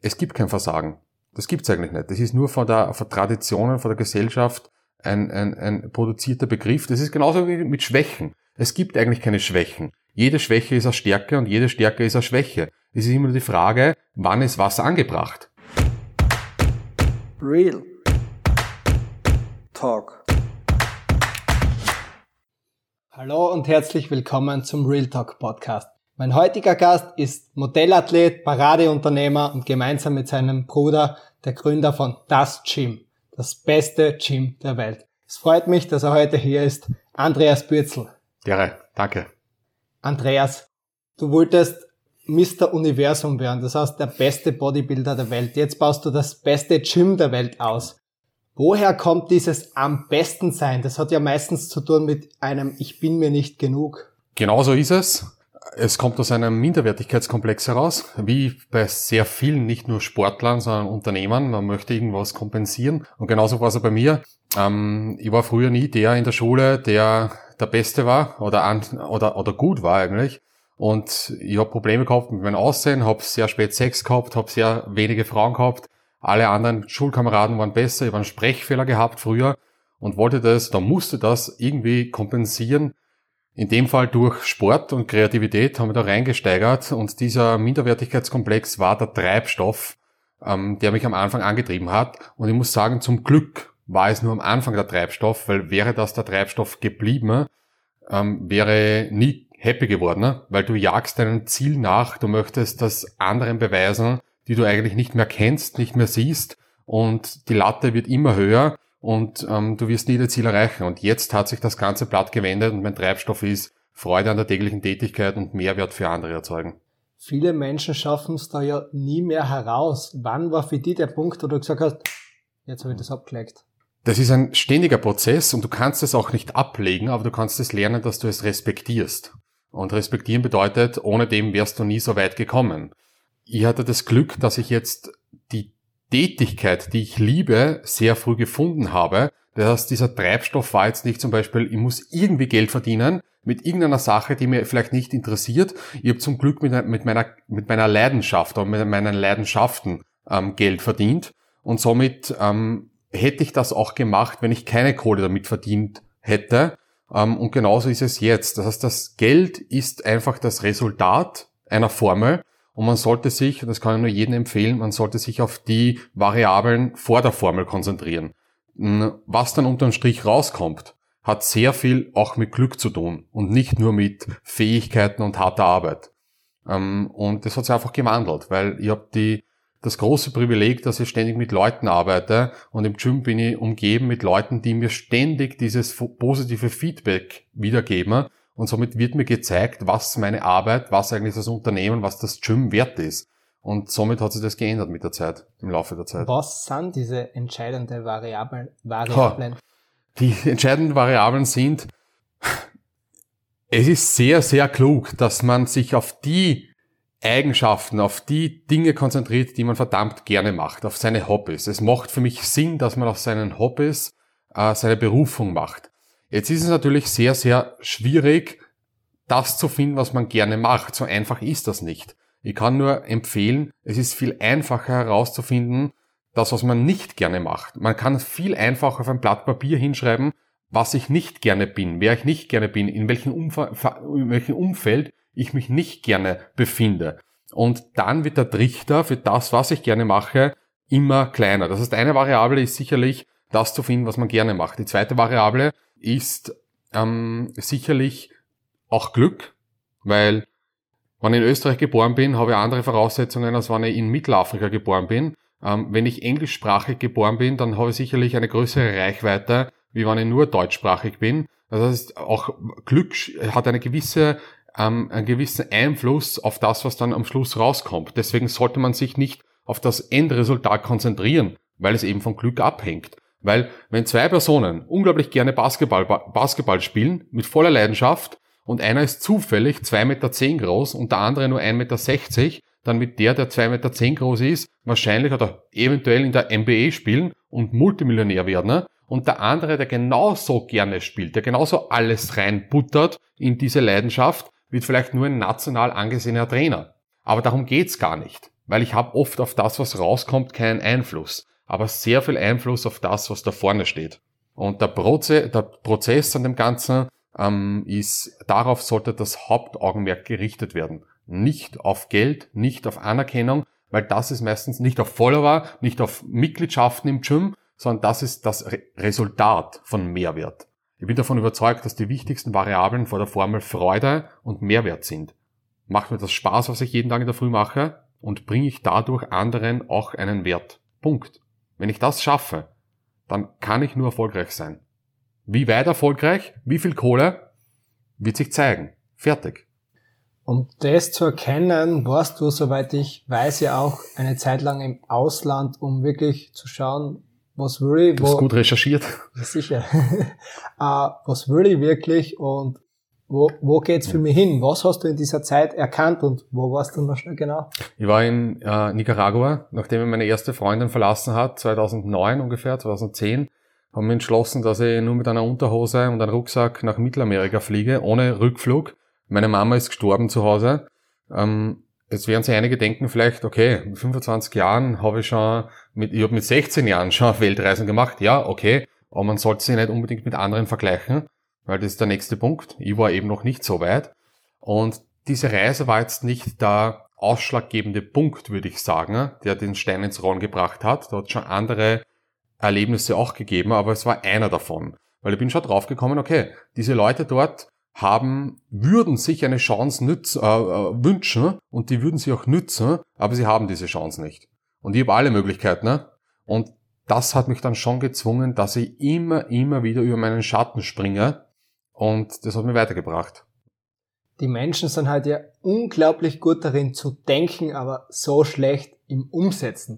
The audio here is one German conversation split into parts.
es gibt kein Versagen. Das gibt's eigentlich nicht. Das ist nur von der, von Traditionen, von der Gesellschaft ein, ein, ein produzierter Begriff. Das ist genauso wie mit Schwächen. Es gibt eigentlich keine Schwächen. Jede Schwäche ist eine Stärke und jede Stärke ist eine Schwäche. Es ist immer die Frage, wann ist was angebracht. Real Talk. Hallo und herzlich willkommen zum Real Talk Podcast. Mein heutiger Gast ist Modellathlet, Paradeunternehmer und gemeinsam mit seinem Bruder der Gründer von Das Gym, das beste Gym der Welt. Es freut mich, dass er heute hier ist, Andreas Bürzel. Gerne, danke. Andreas, du wolltest Mr. Universum werden, das heißt der beste Bodybuilder der Welt. Jetzt baust du das beste Gym der Welt aus. Woher kommt dieses am besten sein? Das hat ja meistens zu tun mit einem Ich bin mir nicht genug. Genauso ist es. Es kommt aus einem Minderwertigkeitskomplex heraus, wie bei sehr vielen, nicht nur Sportlern, sondern Unternehmern. Man möchte irgendwas kompensieren. Und genauso war es auch bei mir. Ähm, ich war früher nie der in der Schule, der der Beste war oder, an, oder, oder gut war eigentlich. Und ich habe Probleme gehabt mit meinem Aussehen, habe sehr spät Sex gehabt, habe sehr wenige Frauen gehabt. Alle anderen Schulkameraden waren besser. Ich habe einen Sprechfehler gehabt früher und wollte das, da musste das irgendwie kompensieren in dem Fall durch Sport und Kreativität haben wir da reingesteigert und dieser Minderwertigkeitskomplex war der Treibstoff, ähm, der mich am Anfang angetrieben hat. Und ich muss sagen, zum Glück war es nur am Anfang der Treibstoff, weil wäre das der Treibstoff geblieben, ähm, wäre nie happy geworden, ne? weil du jagst deinem Ziel nach, du möchtest das anderen beweisen, die du eigentlich nicht mehr kennst, nicht mehr siehst und die Latte wird immer höher und ähm, du wirst nie dein Ziel erreichen. Und jetzt hat sich das ganze Blatt gewendet und mein Treibstoff ist Freude an der täglichen Tätigkeit und Mehrwert für andere erzeugen. Viele Menschen schaffen es da ja nie mehr heraus. Wann war für dich der Punkt, wo du gesagt hast, jetzt habe ich das abgelegt? Das ist ein ständiger Prozess und du kannst es auch nicht ablegen, aber du kannst es lernen, dass du es respektierst. Und respektieren bedeutet, ohne dem wärst du nie so weit gekommen. Ich hatte das Glück, dass ich jetzt die Tätigkeit, die ich liebe, sehr früh gefunden habe. Das heißt, dieser Treibstoff war jetzt nicht zum Beispiel, ich muss irgendwie Geld verdienen mit irgendeiner Sache, die mir vielleicht nicht interessiert. Ich habe zum Glück mit, mit, meiner, mit meiner Leidenschaft oder mit meinen Leidenschaften ähm, Geld verdient. Und somit ähm, hätte ich das auch gemacht, wenn ich keine Kohle damit verdient hätte. Ähm, und genauso ist es jetzt. Das heißt, das Geld ist einfach das Resultat einer Formel und man sollte sich, das kann ich nur jedem empfehlen, man sollte sich auf die Variablen vor der Formel konzentrieren. Was dann unterm Strich rauskommt, hat sehr viel auch mit Glück zu tun und nicht nur mit Fähigkeiten und harter Arbeit. Ähm, und das hat sich einfach gewandelt, weil ich habe die das große Privileg, dass ich ständig mit Leuten arbeite und im Gym bin ich umgeben mit Leuten, die mir ständig dieses positive Feedback wiedergeben und somit wird mir gezeigt, was meine Arbeit, was eigentlich das Unternehmen, was das Gym wert ist. Und somit hat sich das geändert mit der Zeit, im Laufe der Zeit. Was sind diese entscheidenden Variablen? Variablen? Die entscheidenden Variablen sind, es ist sehr, sehr klug, dass man sich auf die Eigenschaften, auf die Dinge konzentriert, die man verdammt gerne macht, auf seine Hobbys. Es macht für mich Sinn, dass man auf seinen Hobbys äh, seine Berufung macht. Jetzt ist es natürlich sehr, sehr schwierig, das zu finden, was man gerne macht. So einfach ist das nicht. Ich kann nur empfehlen, es ist viel einfacher herauszufinden, das, was man nicht gerne macht. Man kann viel einfacher auf ein Blatt Papier hinschreiben, was ich nicht gerne bin, wer ich nicht gerne bin, in welchem, in welchem Umfeld ich mich nicht gerne befinde. Und dann wird der Trichter für das, was ich gerne mache, immer kleiner. Das heißt, eine Variable ist sicherlich, das zu finden, was man gerne macht. Die zweite Variable ist ähm, sicherlich auch Glück, weil wenn ich in Österreich geboren bin, habe ich andere Voraussetzungen, als wenn ich in Mittelafrika geboren bin. Ähm, wenn ich englischsprachig geboren bin, dann habe ich sicherlich eine größere Reichweite, wie wenn ich nur deutschsprachig bin. Das heißt, auch Glück hat eine gewisse, ähm, einen gewissen Einfluss auf das, was dann am Schluss rauskommt. Deswegen sollte man sich nicht auf das Endresultat konzentrieren, weil es eben von Glück abhängt. Weil wenn zwei Personen unglaublich gerne Basketball, Basketball spielen, mit voller Leidenschaft, und einer ist zufällig 2,10 Meter groß und der andere nur 1,60 Meter, dann wird der, der 2,10 Meter groß ist, wahrscheinlich oder eventuell in der NBA spielen und Multimillionär werden. Ne? Und der andere, der genauso gerne spielt, der genauso alles reinbuttert in diese Leidenschaft, wird vielleicht nur ein national angesehener Trainer. Aber darum geht's gar nicht. weil ich habe oft auf das, was rauskommt, keinen Einfluss, aber sehr viel Einfluss auf das, was da vorne steht. Und der, Proze der Prozess an dem Ganzen ähm, ist, darauf sollte das Hauptaugenmerk gerichtet werden. Nicht auf Geld, nicht auf Anerkennung, weil das ist meistens nicht auf Follower, nicht auf Mitgliedschaften im Gym, sondern das ist das Re Resultat von Mehrwert. Ich bin davon überzeugt, dass die wichtigsten Variablen vor der Formel Freude und Mehrwert sind. Macht mir das Spaß, was ich jeden Tag in der Früh mache? Und bringe ich dadurch anderen auch einen Wert? Punkt. Wenn ich das schaffe, dann kann ich nur erfolgreich sein. Wie weit erfolgreich, wie viel Kohle, wird sich zeigen. Fertig. Um das zu erkennen, warst du, soweit ich weiß, ja auch eine Zeit lang im Ausland, um wirklich zu schauen, was will ich. Du hast gut recherchiert. Sicher. uh, was will ich wirklich und wo, wo geht's für mich hin? Was hast du in dieser Zeit erkannt und wo warst du noch schnell genau? Ich war in äh, Nicaragua, nachdem ich meine erste Freundin verlassen hat, 2009 ungefähr, 2010, haben wir entschlossen, dass ich nur mit einer Unterhose und einem Rucksack nach Mittelamerika fliege, ohne Rückflug. Meine Mama ist gestorben zu Hause. Ähm, jetzt werden sich einige denken vielleicht, okay, mit 25 Jahren habe ich schon, mit, ich habe mit 16 Jahren schon Weltreisen gemacht. Ja, okay, aber man sollte sie nicht unbedingt mit anderen vergleichen weil das ist der nächste Punkt. Ich war eben noch nicht so weit. Und diese Reise war jetzt nicht der ausschlaggebende Punkt, würde ich sagen, der den Stein ins Rollen gebracht hat. Da hat schon andere Erlebnisse auch gegeben, aber es war einer davon. Weil ich bin schon draufgekommen, okay, diese Leute dort haben, würden sich eine Chance nütz, äh, äh, wünschen und die würden sie auch nützen, aber sie haben diese Chance nicht. Und ich habe alle Möglichkeiten. Ne? Und das hat mich dann schon gezwungen, dass ich immer, immer wieder über meinen Schatten springe und das hat mich weitergebracht. Die Menschen sind halt ja unglaublich gut darin zu denken, aber so schlecht im Umsetzen.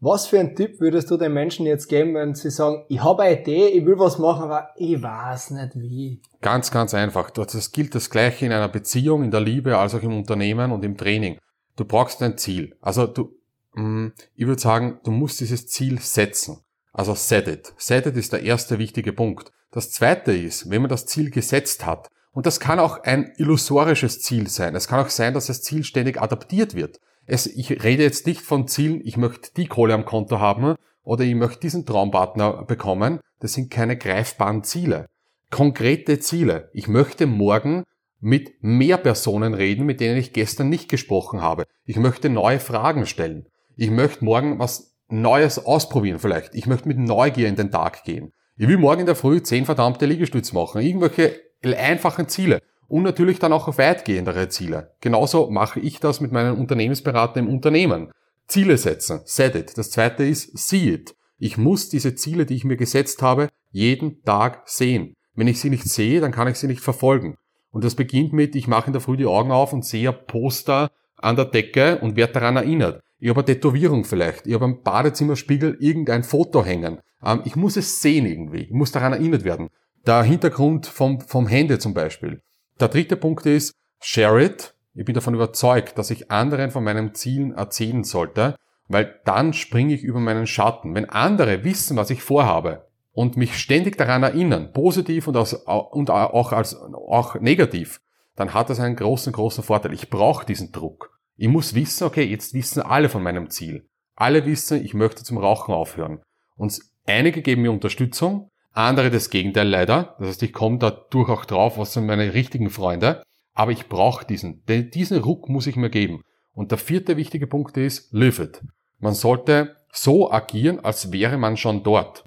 Was für einen Tipp würdest du den Menschen jetzt geben, wenn sie sagen, ich habe eine Idee, ich will was machen, aber ich weiß nicht wie? Ganz, ganz einfach. Das gilt das Gleiche in einer Beziehung, in der Liebe, als auch im Unternehmen und im Training. Du brauchst ein Ziel. Also du, mm, ich würde sagen, du musst dieses Ziel setzen. Also set it. Set it ist der erste wichtige Punkt. Das zweite ist, wenn man das Ziel gesetzt hat, und das kann auch ein illusorisches Ziel sein. Es kann auch sein, dass das Ziel ständig adaptiert wird. Es, ich rede jetzt nicht von Zielen, ich möchte die Kohle am Konto haben oder ich möchte diesen Traumpartner bekommen. Das sind keine greifbaren Ziele. Konkrete Ziele. Ich möchte morgen mit mehr Personen reden, mit denen ich gestern nicht gesprochen habe. Ich möchte neue Fragen stellen. Ich möchte morgen was Neues ausprobieren vielleicht. Ich möchte mit Neugier in den Tag gehen. Ich will morgen in der Früh zehn verdammte Liegestütze machen. Irgendwelche einfachen Ziele. Und natürlich dann auch weitgehendere Ziele. Genauso mache ich das mit meinen Unternehmensberatern im Unternehmen. Ziele setzen. Set it. Das zweite ist see it. Ich muss diese Ziele, die ich mir gesetzt habe, jeden Tag sehen. Wenn ich sie nicht sehe, dann kann ich sie nicht verfolgen. Und das beginnt mit, ich mache in der Früh die Augen auf und sehe ein Poster an der Decke und werde daran erinnert. Ich habe eine Tätowierung vielleicht. Ich habe am Badezimmerspiegel irgendein Foto hängen. Ähm, ich muss es sehen irgendwie. Ich muss daran erinnert werden. Der Hintergrund vom, vom Handy zum Beispiel. Der dritte Punkt ist, share it. Ich bin davon überzeugt, dass ich anderen von meinen Zielen erzählen sollte, weil dann springe ich über meinen Schatten. Wenn andere wissen, was ich vorhabe und mich ständig daran erinnern, positiv und, aus, und auch, als, auch negativ, dann hat das einen großen, großen Vorteil. Ich brauche diesen Druck. Ich muss wissen, okay, jetzt wissen alle von meinem Ziel. Alle wissen, ich möchte zum Rauchen aufhören. Und Einige geben mir Unterstützung, andere das Gegenteil leider. Das heißt, ich komme dadurch auch drauf, was sind meine richtigen Freunde. Aber ich brauche diesen. Denn diesen Ruck muss ich mir geben. Und der vierte wichtige Punkt ist, live it. Man sollte so agieren, als wäre man schon dort.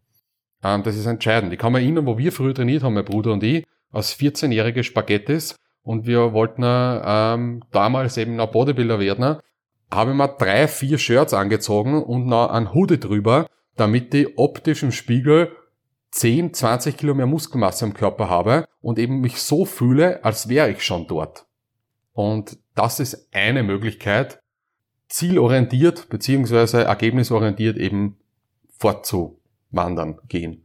Ähm, das ist entscheidend. Ich kann mich erinnern, wo wir früher trainiert haben, mein Bruder und ich, als 14-jährige Spaghettis und wir wollten ähm, damals eben noch Bodybuilder werden, habe ich mir drei, vier Shirts angezogen und noch ein Hoodie drüber damit ich optisch im Spiegel 10, 20 Kilo mehr Muskelmasse im Körper habe und eben mich so fühle, als wäre ich schon dort. Und das ist eine Möglichkeit, zielorientiert beziehungsweise ergebnisorientiert eben fortzuwandern gehen.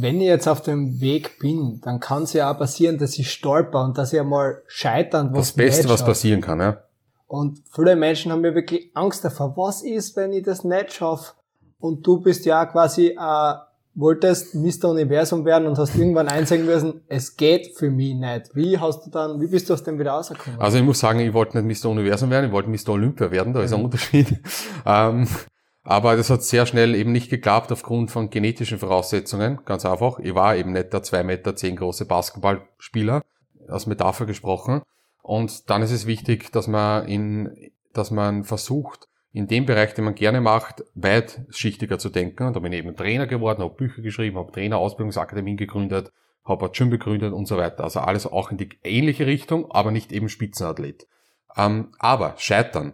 Wenn ich jetzt auf dem Weg bin, dann kann es ja auch passieren, dass ich stolper und dass ich einmal scheitern, was Das Beste, was passieren kann, ja. Und viele Menschen haben ja wirklich Angst davor. Was ist, wenn ich das nicht schaffe? Und du bist ja quasi ein wolltest Mr. Universum werden und hast irgendwann einsehen müssen, es geht für mich nicht. Wie hast du dann, wie bist du aus dem wieder rausgekommen? Also ich muss sagen, ich wollte nicht Mr. Universum werden, ich wollte Mr. Olympia werden, da ist ein mhm. Unterschied. ähm, aber das hat sehr schnell eben nicht geklappt aufgrund von genetischen Voraussetzungen, ganz einfach. Ich war eben nicht der zwei Meter zehn große Basketballspieler, aus Metapher gesprochen. Und dann ist es wichtig, dass man in, dass man versucht, in dem Bereich, den man gerne macht, weitschichtiger zu denken. Und da bin ich eben Trainer geworden, habe Bücher geschrieben, habe Trainerausbildungsakademien gegründet, habe ein Gym gegründet und so weiter. Also alles auch in die ähnliche Richtung, aber nicht eben Spitzenathlet. Ähm, aber scheitern.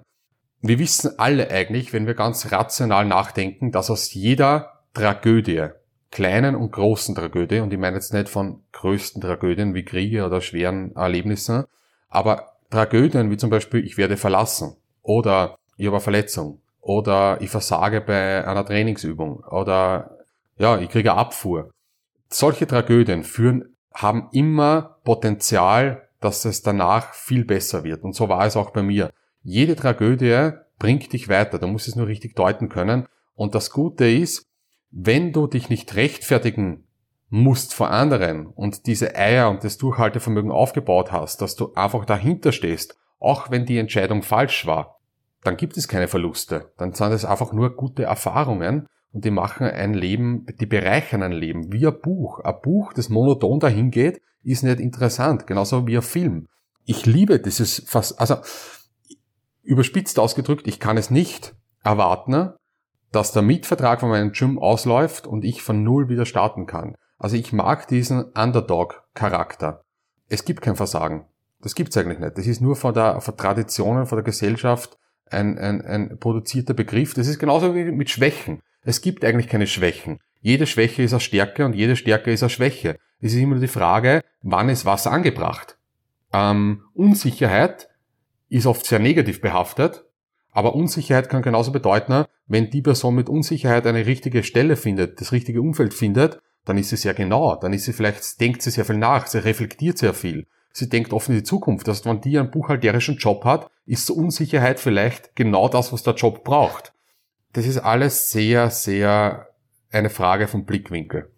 Wir wissen alle eigentlich, wenn wir ganz rational nachdenken, dass aus jeder Tragödie, kleinen und großen Tragödie, und ich meine jetzt nicht von größten Tragödien wie Kriege oder schweren Erlebnissen, aber Tragödien wie zum Beispiel, ich werde verlassen oder ich habe eine Verletzung oder ich versage bei einer Trainingsübung oder ja, ich kriege eine Abfuhr. Solche Tragödien führen, haben immer Potenzial, dass es danach viel besser wird. Und so war es auch bei mir. Jede Tragödie bringt dich weiter. Du musst es nur richtig deuten können. Und das Gute ist, wenn du dich nicht rechtfertigen musst vor anderen und diese Eier und das Durchhaltevermögen aufgebaut hast, dass du einfach dahinter stehst, auch wenn die Entscheidung falsch war, dann gibt es keine Verluste. Dann sind es einfach nur gute Erfahrungen und die machen ein Leben, die bereichern ein Leben, wie ein Buch. Ein Buch, das monoton dahin geht, ist nicht interessant, genauso wie ein Film. Ich liebe dieses also überspitzt ausgedrückt, ich kann es nicht erwarten, dass der Mietvertrag von meinem Gym ausläuft und ich von Null wieder starten kann. Also ich mag diesen Underdog-Charakter. Es gibt kein Versagen. Das gibt's eigentlich nicht. Das ist nur von der, von Traditionen, von der Gesellschaft ein, ein, ein produzierter Begriff. Das ist genauso wie mit Schwächen. Es gibt eigentlich keine Schwächen. Jede Schwäche ist eine Stärke und jede Stärke ist eine Schwäche. Es ist immer die Frage, wann ist was angebracht. Ähm, Unsicherheit ist oft sehr negativ behaftet, aber Unsicherheit kann genauso bedeuten, wenn die Person mit Unsicherheit eine richtige Stelle findet, das richtige Umfeld findet, dann ist sie sehr genau, dann ist sie vielleicht, denkt sie sehr viel nach, sie reflektiert sehr viel sie denkt offen in die Zukunft. Das heißt, wenn die einen buchhalterischen Job hat, ist so Unsicherheit vielleicht genau das, was der Job braucht. Das ist alles sehr, sehr eine Frage vom Blickwinkel.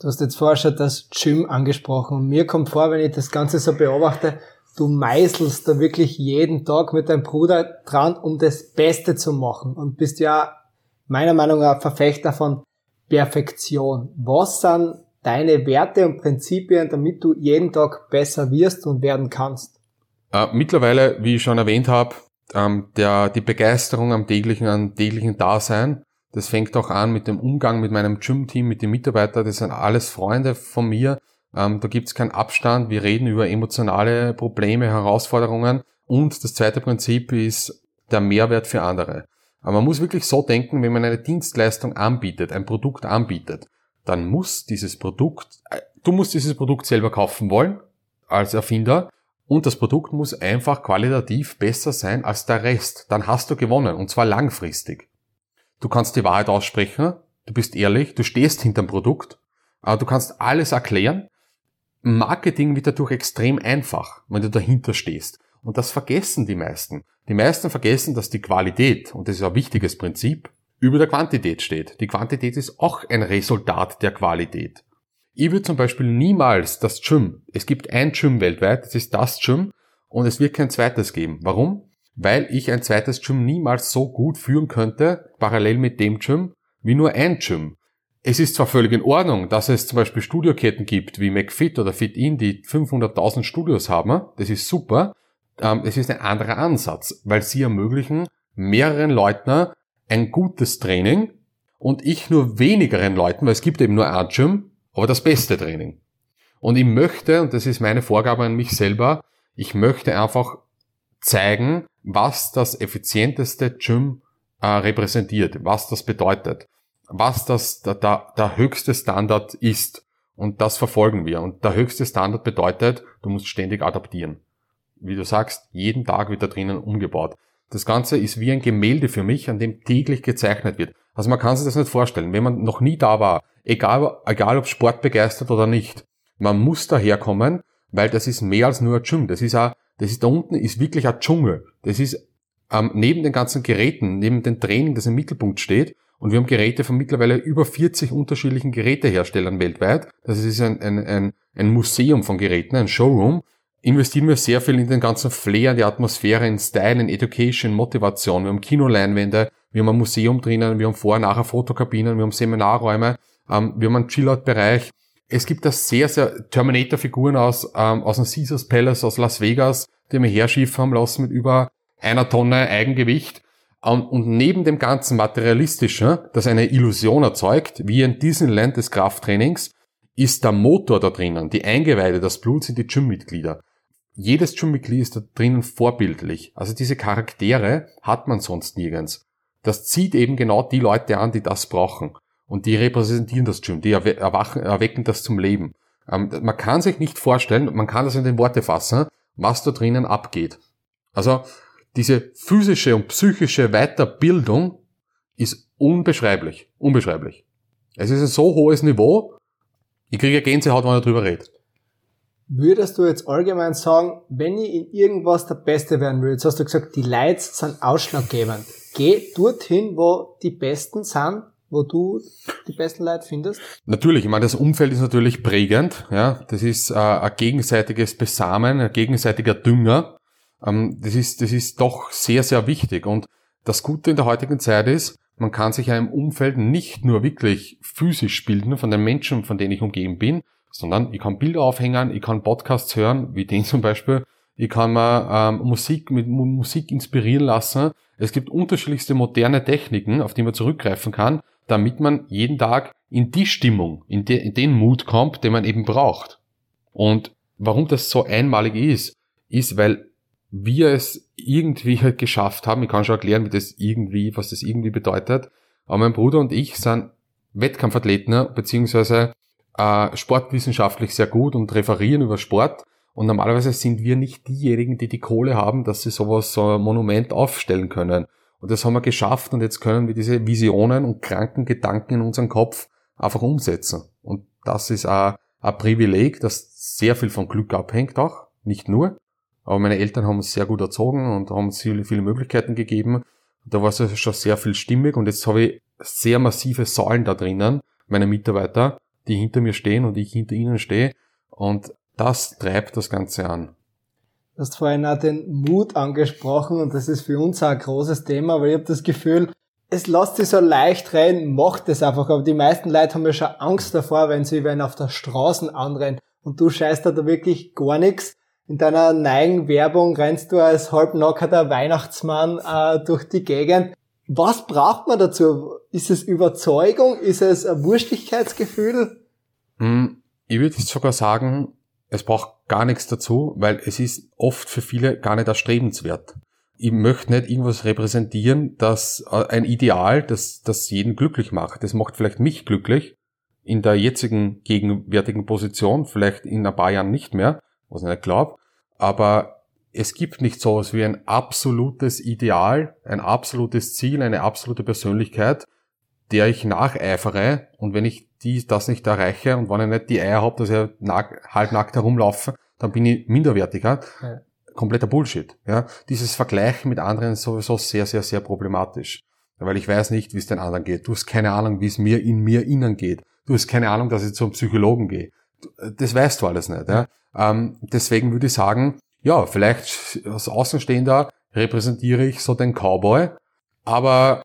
Du hast jetzt vorher schon das Gym angesprochen und mir kommt vor, wenn ich das Ganze so beobachte, du meißelst da wirklich jeden Tag mit deinem Bruder dran, um das Beste zu machen und bist ja meiner Meinung nach Verfechter von Perfektion. Was sind deine Werte und Prinzipien, damit du jeden Tag besser wirst und werden kannst? Äh, mittlerweile, wie ich schon erwähnt habe, ähm, die Begeisterung am täglichen, am täglichen Dasein, das fängt auch an mit dem Umgang mit meinem Gym-Team, mit den Mitarbeitern, das sind alles Freunde von mir. Ähm, da gibt es keinen Abstand, wir reden über emotionale Probleme, Herausforderungen und das zweite Prinzip ist der Mehrwert für andere. Aber man muss wirklich so denken, wenn man eine Dienstleistung anbietet, ein Produkt anbietet, dann muss dieses Produkt, äh, du musst dieses Produkt selber kaufen wollen als Erfinder und das Produkt muss einfach qualitativ besser sein als der Rest. Dann hast du gewonnen und zwar langfristig. Du kannst die Wahrheit aussprechen, du bist ehrlich, du stehst hinterm Produkt, aber du kannst alles erklären. Marketing wird dadurch extrem einfach, wenn du dahinter stehst. Und das vergessen die meisten. Die meisten vergessen, dass die Qualität, und das ist ein wichtiges Prinzip, über der Quantität steht. Die Quantität ist auch ein Resultat der Qualität. Ich würde zum Beispiel niemals das Gym, es gibt ein Gym weltweit, das ist das Gym und es wird kein zweites geben. Warum? Weil ich ein zweites Gym niemals so gut führen könnte, parallel mit dem Gym, wie nur ein Gym. Es ist zwar völlig in Ordnung, dass es zum Beispiel Studioketten gibt, wie McFit oder FitIn, die 500.000 Studios haben, das ist super, ähm, es ist ein anderer Ansatz, weil sie ermöglichen mehreren Leuten ein gutes Training und ich nur wenigeren Leuten, weil es gibt eben nur ein Gym, aber das beste Training. Und ich möchte, und das ist meine Vorgabe an mich selber, ich möchte einfach zeigen, was das effizienteste Gym äh, repräsentiert, was das bedeutet, was das der, der, der höchste Standard ist. Und das verfolgen wir. Und der höchste Standard bedeutet, du musst ständig adaptieren. Wie du sagst, jeden Tag wird da drinnen umgebaut. Das Ganze ist wie ein Gemälde für mich, an dem täglich gezeichnet wird. Also man kann sich das nicht vorstellen. Wenn man noch nie da war, egal, egal ob Sport begeistert oder nicht, man muss daherkommen, weil das ist mehr als nur ein Gym. Das ist auch, das ist da unten ist wirklich ein Dschungel. Das ist ähm, neben den ganzen Geräten, neben dem Training, das im Mittelpunkt steht. Und wir haben Geräte von mittlerweile über 40 unterschiedlichen Geräteherstellern weltweit. Das ist ein, ein, ein, ein Museum von Geräten, ein Showroom. Investieren wir sehr viel in den ganzen Flair, in die Atmosphäre, in Style, in Education, Motivation. Wir haben Kinoleinwände, wir haben ein Museum drinnen, wir haben Vor- und nachher Fotokabinen, wir haben Seminarräume, ähm, wir haben einen Chillout-Bereich. Es gibt da sehr, sehr Terminator-Figuren aus, ähm, aus dem Caesars Palace aus Las Vegas, die wir herschiffen haben lassen mit über einer Tonne Eigengewicht. Und neben dem ganzen Materialistischen, das eine Illusion erzeugt, wie ein Disneyland des Krafttrainings, ist der Motor da drinnen, die Eingeweide, das Blut sind die Gymmitglieder. Jedes Gymmitglied ist da drinnen vorbildlich. Also diese Charaktere hat man sonst nirgends. Das zieht eben genau die Leute an, die das brauchen. Und die repräsentieren das Gym, die erwachen, erwecken das zum Leben. Ähm, man kann sich nicht vorstellen, man kann das in den Worte fassen, was da drinnen abgeht. Also diese physische und psychische Weiterbildung ist unbeschreiblich. Unbeschreiblich. Es ist ein so hohes Niveau, ich kriege Gänsehaut, wenn ich darüber rede. Würdest du jetzt allgemein sagen, wenn ich in irgendwas der Beste werden will, jetzt hast du gesagt, die Lights sind ausschlaggebend. Geh dorthin, wo die Besten sind, wo du die besten Leute findest? Natürlich, ich meine, das Umfeld ist natürlich prägend. Ja, Das ist äh, ein gegenseitiges Besamen, ein gegenseitiger Dünger. Ähm, das, ist, das ist doch sehr, sehr wichtig. Und das Gute in der heutigen Zeit ist, man kann sich im Umfeld nicht nur wirklich physisch bilden von den Menschen, von denen ich umgeben bin, sondern ich kann Bilder aufhängen, ich kann Podcasts hören, wie den zum Beispiel, ich kann mir ähm, Musik mit Musik inspirieren lassen. Es gibt unterschiedlichste moderne Techniken, auf die man zurückgreifen kann, damit man jeden Tag in die Stimmung, in, de, in den Mut kommt, den man eben braucht. Und warum das so einmalig ist, ist, weil wir es irgendwie halt geschafft haben. Ich kann schon erklären, wie das irgendwie, was das irgendwie bedeutet. Aber mein Bruder und ich sind Wettkampfathleten, beziehungsweise äh, sportwissenschaftlich sehr gut und referieren über Sport. Und normalerweise sind wir nicht diejenigen, die die Kohle haben, dass sie sowas, so ein Monument aufstellen können. Und das haben wir geschafft und jetzt können wir diese Visionen und kranken Gedanken in unserem Kopf einfach umsetzen. Und das ist auch ein Privileg, das sehr viel von Glück abhängt auch, nicht nur. Aber meine Eltern haben uns sehr gut erzogen und haben uns viele, viele Möglichkeiten gegeben. Da war es schon sehr viel stimmig und jetzt habe ich sehr massive Säulen da drinnen, meine Mitarbeiter, die hinter mir stehen und ich hinter ihnen stehe. Und das treibt das Ganze an. Du hast vorhin auch den Mut angesprochen und das ist für uns auch ein großes Thema, weil ich habe das Gefühl, es lässt sich so leicht rein, macht es einfach, aber die meisten Leute haben ja schon Angst davor, wenn sie wenn auf der Straße anrennen und du scheißt da wirklich gar nichts. In deiner neuen Werbung rennst du als halbnackerter Weihnachtsmann äh, durch die Gegend. Was braucht man dazu? Ist es Überzeugung? Ist es ein Wurstigkeitsgefühl? Hm, ich würde sogar sagen, es braucht gar nichts dazu, weil es ist oft für viele gar nicht erstrebenswert. Ich möchte nicht irgendwas repräsentieren, das äh, ein Ideal, das, das jeden glücklich macht. Das macht vielleicht mich glücklich in der jetzigen gegenwärtigen Position, vielleicht in ein paar Jahren nicht mehr, was ich nicht glaube. Aber es gibt nicht sowas wie ein absolutes Ideal, ein absolutes Ziel, eine absolute Persönlichkeit, der ich nacheifere. Und wenn ich die, das nicht erreiche und wenn ich nicht die Eier habe, dass ich nack, halbnackt herumlaufe, dann bin ich minderwertiger. Ja. Kompletter Bullshit. Ja? Dieses Vergleichen mit anderen ist sowieso sehr, sehr, sehr problematisch. Weil ich weiß nicht, wie es den anderen geht. Du hast keine Ahnung, wie es mir in mir innen geht. Du hast keine Ahnung, dass ich zum Psychologen gehe. Das weißt du alles nicht. Ja? Ähm, deswegen würde ich sagen, ja, vielleicht als Außenstehender repräsentiere ich so den Cowboy, aber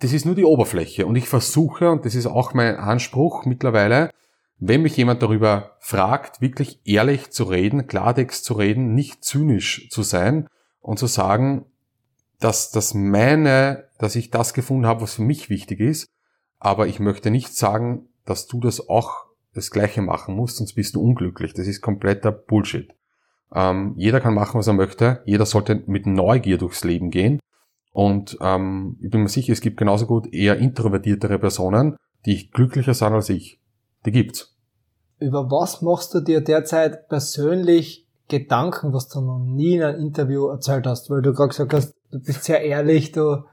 das ist nur die Oberfläche und ich versuche, und das ist auch mein Anspruch mittlerweile, wenn mich jemand darüber fragt, wirklich ehrlich zu reden, Klartext zu reden, nicht zynisch zu sein und zu sagen, dass das meine, dass ich das gefunden habe, was für mich wichtig ist, aber ich möchte nicht sagen, dass du das auch das Gleiche machen musst, sonst bist du unglücklich. Das ist kompletter Bullshit. Ähm, jeder kann machen, was er möchte. Jeder sollte mit Neugier durchs Leben gehen. Und ähm, ich bin mir sicher, es gibt genauso gut eher introvertiertere Personen, die glücklicher sind als ich. Die gibt's. Über was machst du dir derzeit persönlich Gedanken, was du noch nie in einem Interview erzählt hast? Weil du gerade gesagt hast, du bist sehr ehrlich, du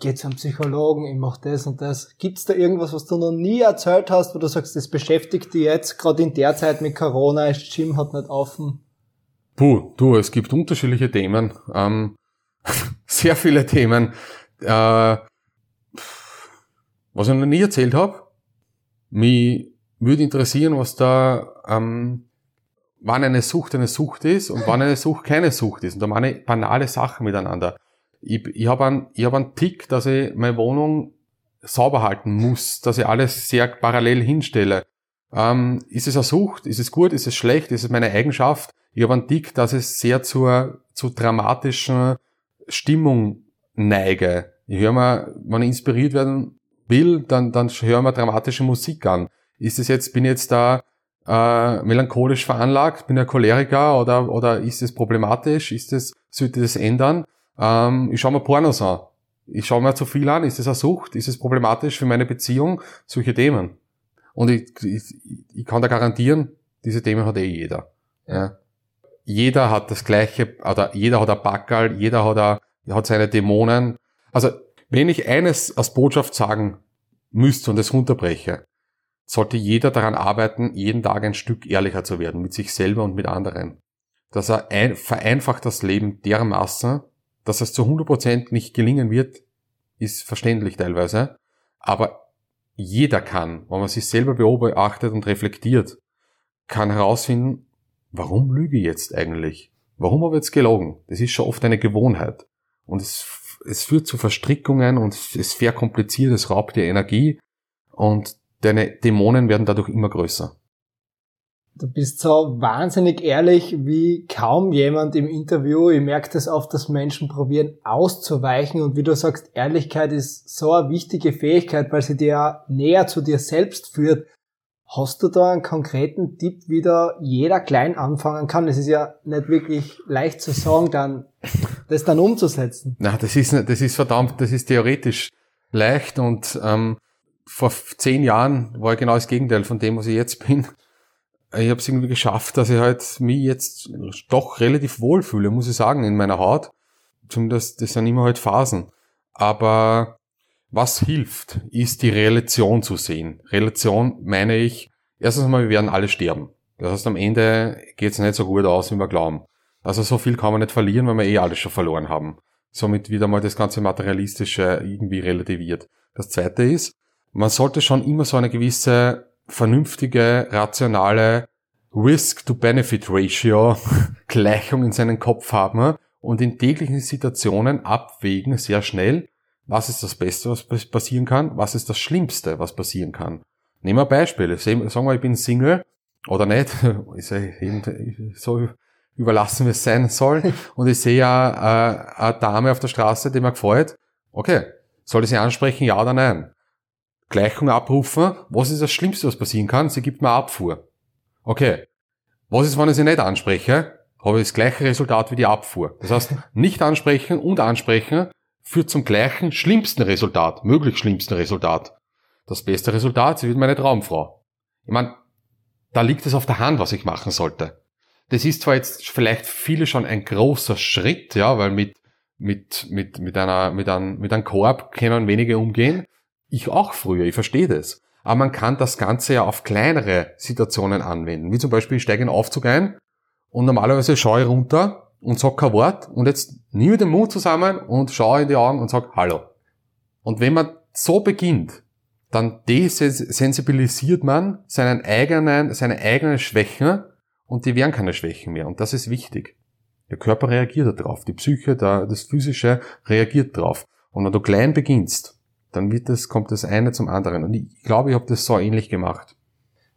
gehst zum Psychologen, ich mach das und das. Gibt's da irgendwas, was du noch nie erzählt hast, wo du sagst, das beschäftigt dich jetzt, gerade in der Zeit mit Corona, das Gym hat nicht offen? Puh, du, es gibt unterschiedliche Themen. Ähm, sehr viele Themen. Äh, Was ich noch nie erzählt habe, mich würde interessieren, was da, ähm, wann eine Sucht eine Sucht ist und wann eine Sucht keine Sucht ist. Und da meine ich banale Sachen miteinander. Ich, ich habe einen, ich hab einen Tick, dass ich meine Wohnung sauber halten muss, dass ich alles sehr parallel hinstelle. Ähm, ist es eine Sucht? Ist es gut? Ist es schlecht? Ist es meine Eigenschaft? Ich habe einen Tick, dass es sehr zur, zur dramatischen Stimmung neige. Ich höre mal, wenn ich inspiriert werden will, dann, dann höre mir dramatische Musik an. Ist es jetzt, bin ich jetzt da äh, melancholisch veranlagt, bin ich ein Choleriker oder, oder ist es problematisch? Ist es, sollte das ändern? Ähm, ich schaue mir Pornos an. Ich schaue mir zu viel an. Ist es eine Sucht? Ist es problematisch für meine Beziehung? Solche Themen. Und ich, ich, ich kann da garantieren, diese Themen hat eh jeder. Ja. Jeder hat das gleiche, oder jeder hat ein Backerl, jeder hat, ein, hat seine Dämonen. Also, wenn ich eines als Botschaft sagen müsste und es runterbreche, sollte jeder daran arbeiten, jeden Tag ein Stück ehrlicher zu werden, mit sich selber und mit anderen. Dass er ein, vereinfacht das Leben dermaßen, dass es zu 100% nicht gelingen wird, ist verständlich teilweise. Aber jeder kann, wenn man sich selber beobachtet und reflektiert, kann herausfinden, warum lüge ich jetzt eigentlich? Warum habe ich jetzt gelogen? Das ist schon oft eine Gewohnheit. Und es, es führt zu Verstrickungen und es verkompliziert, es raubt dir Energie und deine Dämonen werden dadurch immer größer. Du bist so wahnsinnig ehrlich wie kaum jemand im Interview. Ich merke das oft, dass Menschen probieren auszuweichen und wie du sagst, Ehrlichkeit ist so eine wichtige Fähigkeit, weil sie dir näher zu dir selbst führt. Hast du da einen konkreten Tipp, wie da jeder klein anfangen kann? Es ist ja nicht wirklich leicht zu sagen, dann das dann umzusetzen. Na, das ist das ist verdammt, das ist theoretisch leicht und ähm, vor zehn Jahren war ich genau das Gegenteil von dem, was ich jetzt bin ich habe es irgendwie geschafft, dass ich halt mich jetzt doch relativ wohlfühle, muss ich sagen, in meiner Haut. Zumindest, das sind immer halt Phasen. Aber was hilft, ist die Relation zu sehen. Relation meine ich, erstens mal, wir werden alle sterben. Das heißt, am Ende geht es nicht so gut aus, wie wir glauben. Also so viel kann man nicht verlieren, weil wir eh alles schon verloren haben. Somit wieder mal das ganze Materialistische irgendwie relativiert. Das zweite ist, man sollte schon immer so eine gewisse vernünftige, rationale Risk-to-Benefit-Ratio Gleichung in seinen Kopf haben und in täglichen Situationen abwägen sehr schnell, was ist das Beste, was passieren kann, was ist das Schlimmste, was passieren kann. Nehmen wir ein Beispiel. Sagen wir, ich bin Single oder nicht, ist ja eben so überlassen, wie es sein soll, und ich sehe ja äh, eine Dame auf der Straße, die mir gefällt. Okay, soll ich sie ansprechen, ja oder nein? Gleichung abrufen. Was ist das Schlimmste, was passieren kann? Sie gibt mir Abfuhr. Okay. Was ist, wenn ich sie nicht anspreche? Habe ich das gleiche Resultat wie die Abfuhr. Das heißt, nicht ansprechen und ansprechen führt zum gleichen schlimmsten Resultat, möglich schlimmsten Resultat. Das beste Resultat, sie wird meine Traumfrau. Ich meine, da liegt es auf der Hand, was ich machen sollte. Das ist zwar jetzt vielleicht viele schon ein großer Schritt, ja, weil mit, mit, mit, mit einer, mit einem, mit einem Korb können wenige umgehen. Ich auch früher, ich verstehe das. Aber man kann das Ganze ja auf kleinere Situationen anwenden. Wie zum Beispiel, ich steige in den Aufzug ein und normalerweise schaue ich runter und sage kein Wort und jetzt nehme ich den Mund zusammen und schaue in die Augen und sage Hallo. Und wenn man so beginnt, dann desensibilisiert man seinen eigenen, seine eigenen Schwächen und die werden keine Schwächen mehr. Und das ist wichtig. Der Körper reagiert darauf, die Psyche, das Physische reagiert darauf. Und wenn du klein beginnst, dann wird das, kommt das eine zum anderen. Und ich glaube, ich habe das so ähnlich gemacht.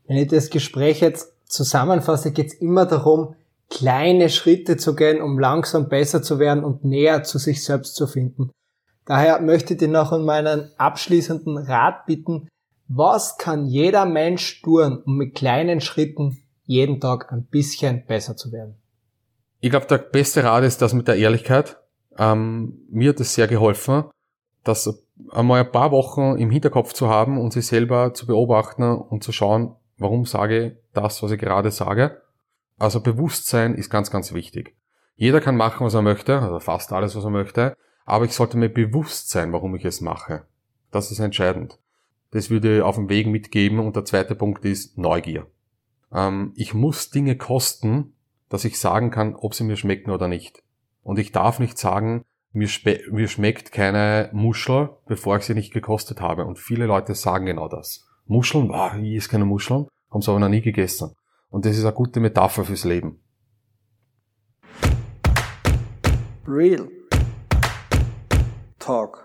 Wenn ich das Gespräch jetzt zusammenfasse, geht es immer darum, kleine Schritte zu gehen, um langsam besser zu werden und näher zu sich selbst zu finden. Daher möchte ich dir noch um meinen abschließenden Rat bitten, was kann jeder Mensch tun, um mit kleinen Schritten jeden Tag ein bisschen besser zu werden? Ich glaube, der beste Rat ist das mit der Ehrlichkeit. Ähm, mir hat es sehr geholfen, dass einmal ein paar Wochen im Hinterkopf zu haben und sich selber zu beobachten und zu schauen, warum sage ich das, was ich gerade sage. Also Bewusstsein ist ganz, ganz wichtig. Jeder kann machen, was er möchte, also fast alles, was er möchte, aber ich sollte mir bewusst sein, warum ich es mache. Das ist entscheidend. Das würde ich auf dem Weg mitgeben und der zweite Punkt ist Neugier. Ähm, ich muss Dinge kosten, dass ich sagen kann, ob sie mir schmecken oder nicht. Und ich darf nicht sagen, mir, mir schmeckt keine Muschel, bevor ich sie nicht gekostet habe. Und viele Leute sagen genau das. Muscheln, wow, ich esse keine Muscheln, haben sie aber noch nie gegessen. Und das ist eine gute Metapher fürs Leben. Real Talk.